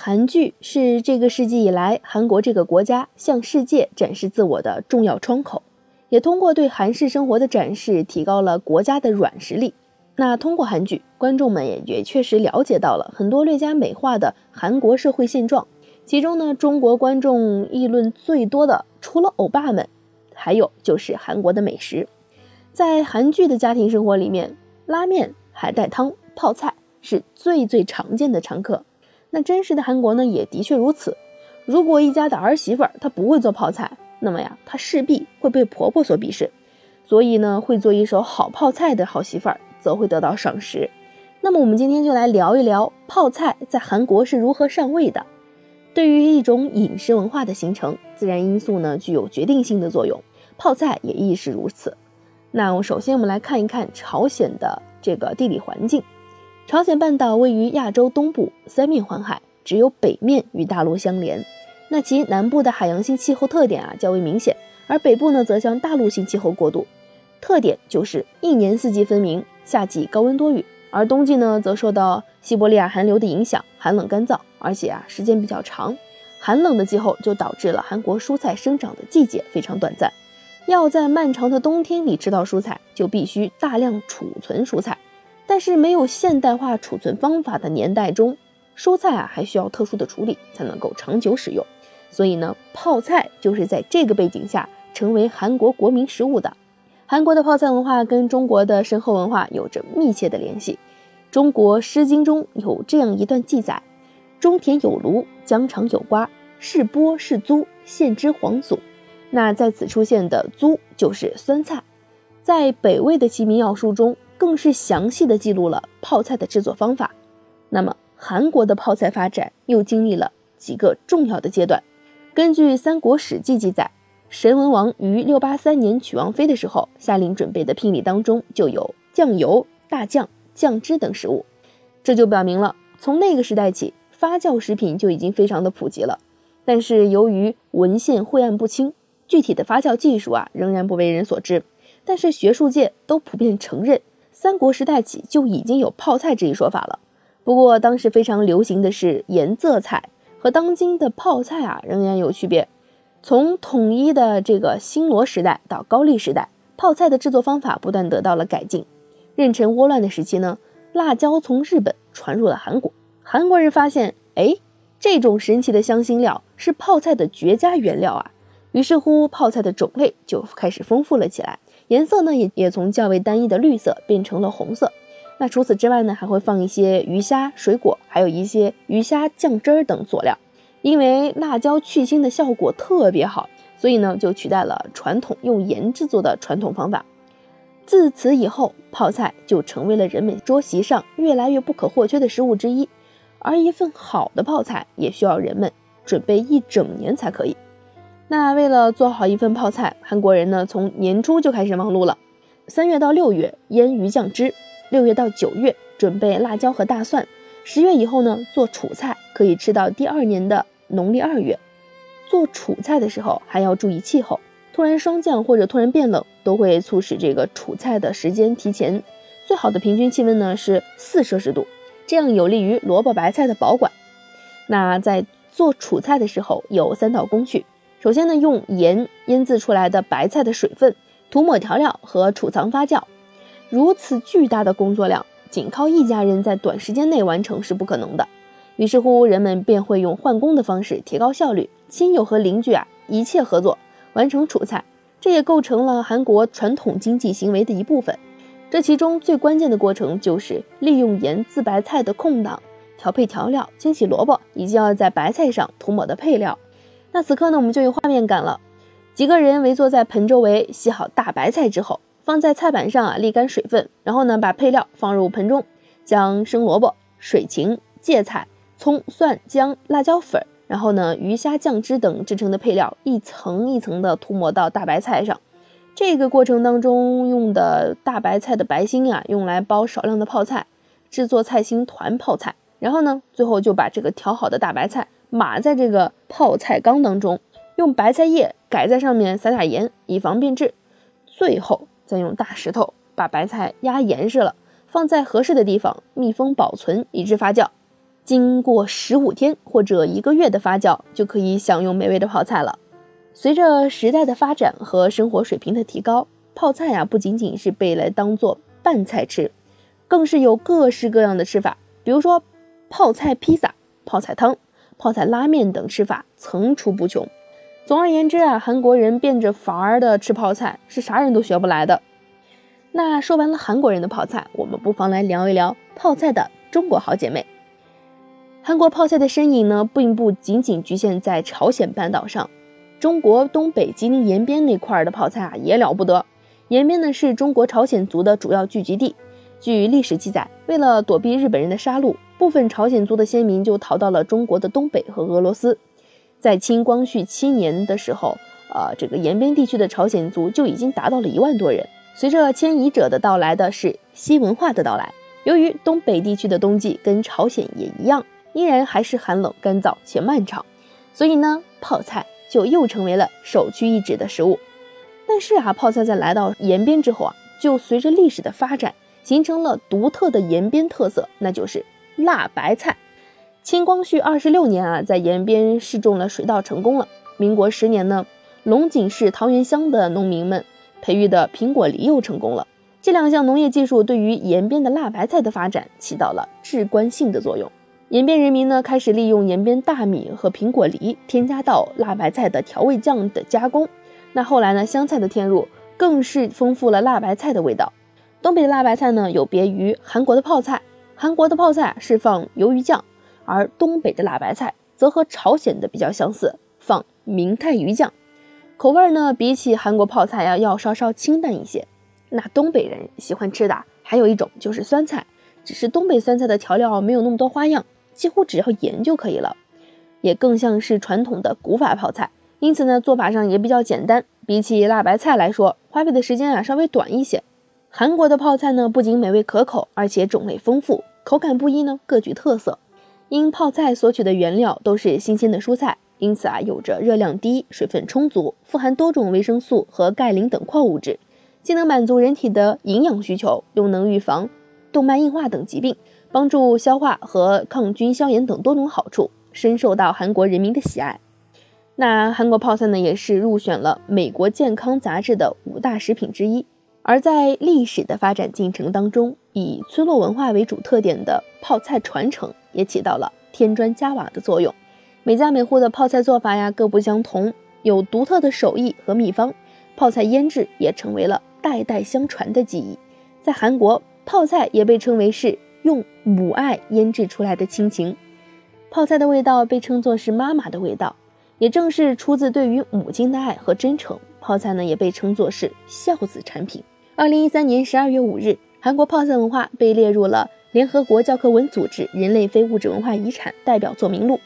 韩剧是这个世纪以来韩国这个国家向世界展示自我的重要窗口，也通过对韩式生活的展示，提高了国家的软实力。那通过韩剧，观众们也也确实了解到了很多略加美化的韩国社会现状。其中呢，中国观众议论最多的，除了欧巴们，还有就是韩国的美食。在韩剧的家庭生活里面，拉面、海带汤、泡菜是最最常见的常客。那真实的韩国呢，也的确如此。如果一家的儿媳妇儿她不会做泡菜，那么呀，她势必会被婆婆所鄙视。所以呢，会做一手好泡菜的好媳妇儿，则会得到赏识。那么我们今天就来聊一聊泡菜在韩国是如何上位的。对于一种饮食文化的形成，自然因素呢具有决定性的作用，泡菜也亦是如此。那我首先我们来看一看朝鲜的这个地理环境。朝鲜半岛位于亚洲东部，三面环海，只有北面与大陆相连。那其南部的海洋性气候特点啊较为明显，而北部呢则向大陆性气候过渡。特点就是一年四季分明，夏季高温多雨，而冬季呢则受到西伯利亚寒流的影响，寒冷干燥，而且啊时间比较长。寒冷的气候就导致了韩国蔬菜生长的季节非常短暂。要在漫长的冬天里吃到蔬菜，就必须大量储存蔬菜。但是没有现代化储存方法的年代中，蔬菜啊还需要特殊的处理才能够长久使用，所以呢，泡菜就是在这个背景下成为韩国国民食物的。韩国的泡菜文化跟中国的深厚文化有着密切的联系。中国《诗经》中有这样一段记载：“中田有庐，疆场有瓜，是播是租，献之皇祖。”那在此出现的“租”就是酸菜，在北魏的《齐民要术》中。更是详细的记录了泡菜的制作方法。那么，韩国的泡菜发展又经历了几个重要的阶段。根据《三国史记》记载，神文王于六八三年娶王妃的时候，下令准备的聘礼当中就有酱油、大酱、酱汁等食物。这就表明了，从那个时代起，发酵食品就已经非常的普及了。但是，由于文献晦暗不清，具体的发酵技术啊，仍然不为人所知。但是，学术界都普遍承认。三国时代起就已经有泡菜这一说法了，不过当时非常流行的是盐渍菜，和当今的泡菜啊仍然有区别。从统一的这个新罗时代到高丽时代，泡菜的制作方法不断得到了改进。壬辰倭乱的时期呢，辣椒从日本传入了韩国，韩国人发现，哎，这种神奇的香辛料是泡菜的绝佳原料啊，于是乎泡菜的种类就开始丰富了起来。颜色呢，也也从较为单一的绿色变成了红色。那除此之外呢，还会放一些鱼虾、水果，还有一些鱼虾酱汁儿等佐料。因为辣椒去腥的效果特别好，所以呢，就取代了传统用盐制作的传统方法。自此以后，泡菜就成为了人们桌席上越来越不可或缺的食物之一。而一份好的泡菜，也需要人们准备一整年才可以。那为了做好一份泡菜，韩国人呢从年初就开始忙碌了。三月到六月腌鱼酱汁，六月到九月准备辣椒和大蒜，十月以后呢做储菜，可以吃到第二年的农历二月。做储菜的时候还要注意气候，突然霜降或者突然变冷，都会促使这个储菜的时间提前。最好的平均气温呢是四摄氏度，这样有利于萝卜白菜的保管。那在做储菜的时候有三道工序。首先呢，用盐腌制出来的白菜的水分涂抹调料和储藏发酵。如此巨大的工作量，仅靠一家人在短时间内完成是不可能的。于是乎，人们便会用换工的方式提高效率，亲友和邻居啊一切合作完成储菜。这也构成了韩国传统经济行为的一部分。这其中最关键的过程就是利用盐渍白菜的空档，调配调料，清洗萝卜以及要在白菜上涂抹的配料。那此刻呢，我们就有画面感了。几个人围坐在盆周围，洗好大白菜之后，放在菜板上啊，沥干水分，然后呢，把配料放入盆中，将生萝卜、水芹、芥菜、葱、蒜、姜、辣椒粉，然后呢，鱼虾酱汁等制成的配料一层一层的涂抹到大白菜上。这个过程当中用的大白菜的白心啊，用来包少量的泡菜，制作菜心团泡菜。然后呢，最后就把这个调好的大白菜。码在这个泡菜缸当中，用白菜叶盖在上面，撒撒盐，以防变质。最后再用大石头把白菜压严实了，放在合适的地方密封保存，以致发酵。经过十五天或者一个月的发酵，就可以享用美味的泡菜了。随着时代的发展和生活水平的提高，泡菜呀不仅仅是被来当做拌菜吃，更是有各式各样的吃法，比如说泡菜披萨、泡菜汤、泡菜拉面等吃法层出不穷。总而言之啊，韩国人变着法儿的吃泡菜，是啥人都学不来的。那说完了韩国人的泡菜，我们不妨来聊一聊泡菜的中国好姐妹。韩国泡菜的身影呢，并不仅仅局限在朝鲜半岛上，中国东北吉林延边那块儿的泡菜啊也了不得。延边呢是中国朝鲜族的主要聚集地。据历史记载，为了躲避日本人的杀戮，部分朝鲜族的先民就逃到了中国的东北和俄罗斯。在清光绪七年的时候，呃，这个延边地区的朝鲜族就已经达到了一万多人。随着迁移者的到来的是西文化的到来。由于东北地区的冬季跟朝鲜也一样。依然还是寒冷、干燥且漫长，所以呢，泡菜就又成为了首屈一指的食物。但是啊，泡菜在来到延边之后啊，就随着历史的发展，形成了独特的延边特色，那就是辣白菜。清光绪二十六年啊，在延边试种了水稻成功了。民国十年呢，龙井市桃源乡的农民们培育的苹果梨又成功了。这两项农业技术对于延边的辣白菜的发展起到了至关性的作用。延边人民呢，开始利用延边大米和苹果梨添加到辣白菜的调味酱的加工。那后来呢，香菜的添入更是丰富了辣白菜的味道。东北的辣白菜呢，有别于韩国的泡菜。韩国的泡菜是放鱿鱼酱，而东北的辣白菜则和朝鲜的比较相似，放明太鱼酱。口味呢，比起韩国泡菜呀，要稍稍清淡一些。那东北人喜欢吃的还有一种就是酸菜，只是东北酸菜的调料没有那么多花样。几乎只要盐就可以了，也更像是传统的古法泡菜，因此呢，做法上也比较简单。比起辣白菜来说，花费的时间啊稍微短一些。韩国的泡菜呢，不仅美味可口，而且种类丰富，口感不一呢，各具特色。因泡菜所取的原料都是新鲜的蔬菜，因此啊，有着热量低、水分充足、富含多种维生素和钙磷等矿物质，既能满足人体的营养需求，又能预防动脉硬化等疾病。帮助消化和抗菌消炎等多种好处，深受到韩国人民的喜爱。那韩国泡菜呢，也是入选了美国健康杂志的五大食品之一。而在历史的发展进程当中，以村落文化为主特点的泡菜传承，也起到了添砖加瓦的作用。每家每户的泡菜做法呀各不相同，有独特的手艺和秘方。泡菜腌制也成为了代代相传的技艺。在韩国，泡菜也被称为是。用母爱腌制出来的亲情，泡菜的味道被称作是妈妈的味道，也正是出自对于母亲的爱和真诚。泡菜呢也被称作是孝子产品。二零一三年十二月五日，韩国泡菜文化被列入了联合国教科文组织人类非物质文化遗产代表作名录。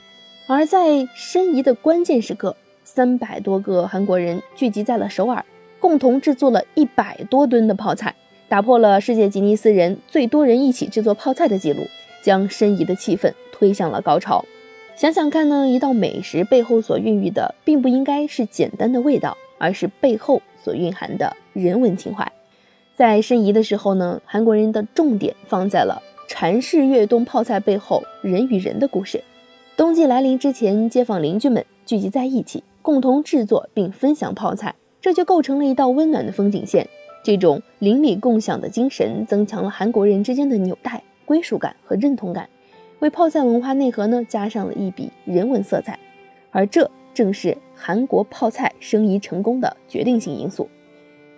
而在申遗的关键时刻，三百多个韩国人聚集在了首尔，共同制作了一百多吨的泡菜。打破了世界吉尼斯人最多人一起制作泡菜的记录，将申遗的气氛推向了高潮。想想看呢，一道美食背后所孕育的，并不应该是简单的味道，而是背后所蕴含的人文情怀。在申遗的时候呢，韩国人的重点放在了禅式越冬泡菜背后人与人的故事。冬季来临之前，街坊邻居们聚集在一起，共同制作并分享泡菜，这就构成了一道温暖的风景线。这种邻里共享的精神，增强了韩国人之间的纽带、归属感和认同感，为泡菜文化内核呢加上了一笔人文色彩。而这正是韩国泡菜生意成功的决定性因素。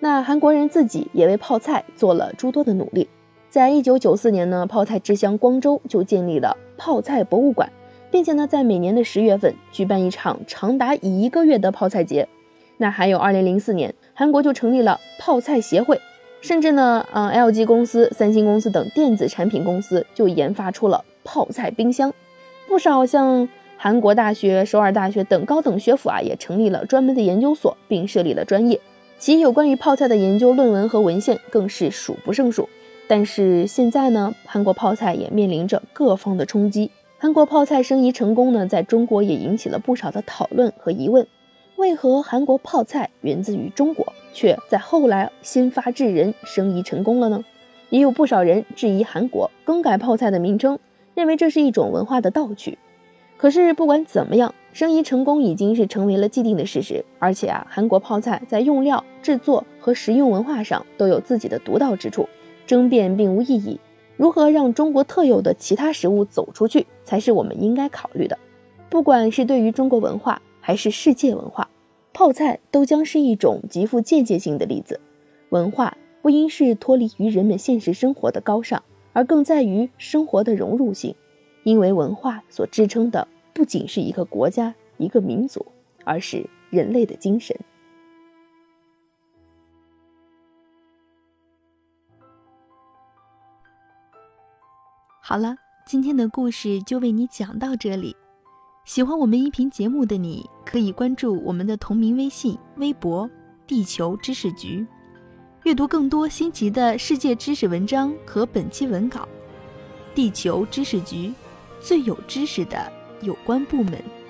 那韩国人自己也为泡菜做了诸多的努力。在一九九四年呢，泡菜之乡光州就建立了泡菜博物馆，并且呢，在每年的十月份举办一场长达一个月的泡菜节。那还有二零零四年。韩国就成立了泡菜协会，甚至呢，嗯，LG 公司、三星公司等电子产品公司就研发出了泡菜冰箱。不少像韩国大学、首尔大学等高等学府啊，也成立了专门的研究所，并设立了专业，其有关于泡菜的研究论文和文献更是数不胜数。但是现在呢，韩国泡菜也面临着各方的冲击。韩国泡菜生意成功呢，在中国也引起了不少的讨论和疑问。为何韩国泡菜源自于中国，却在后来先发制人，生意成功了呢？也有不少人质疑韩国更改泡菜的名称，认为这是一种文化的盗取。可是不管怎么样，生意成功已经是成为了既定的事实。而且啊，韩国泡菜在用料、制作和食用文化上都有自己的独到之处，争辩并无意义。如何让中国特有的其他食物走出去，才是我们应该考虑的。不管是对于中国文化，还是世界文化，泡菜都将是一种极富间接性的例子。文化不应是脱离于人们现实生活的高尚，而更在于生活的融入性。因为文化所支撑的不仅是一个国家、一个民族，而是人类的精神。好了，今天的故事就为你讲到这里。喜欢我们音频节目的你，可以关注我们的同名微信、微博“地球知识局”，阅读更多新奇的世界知识文章和本期文稿。地球知识局，最有知识的有关部门。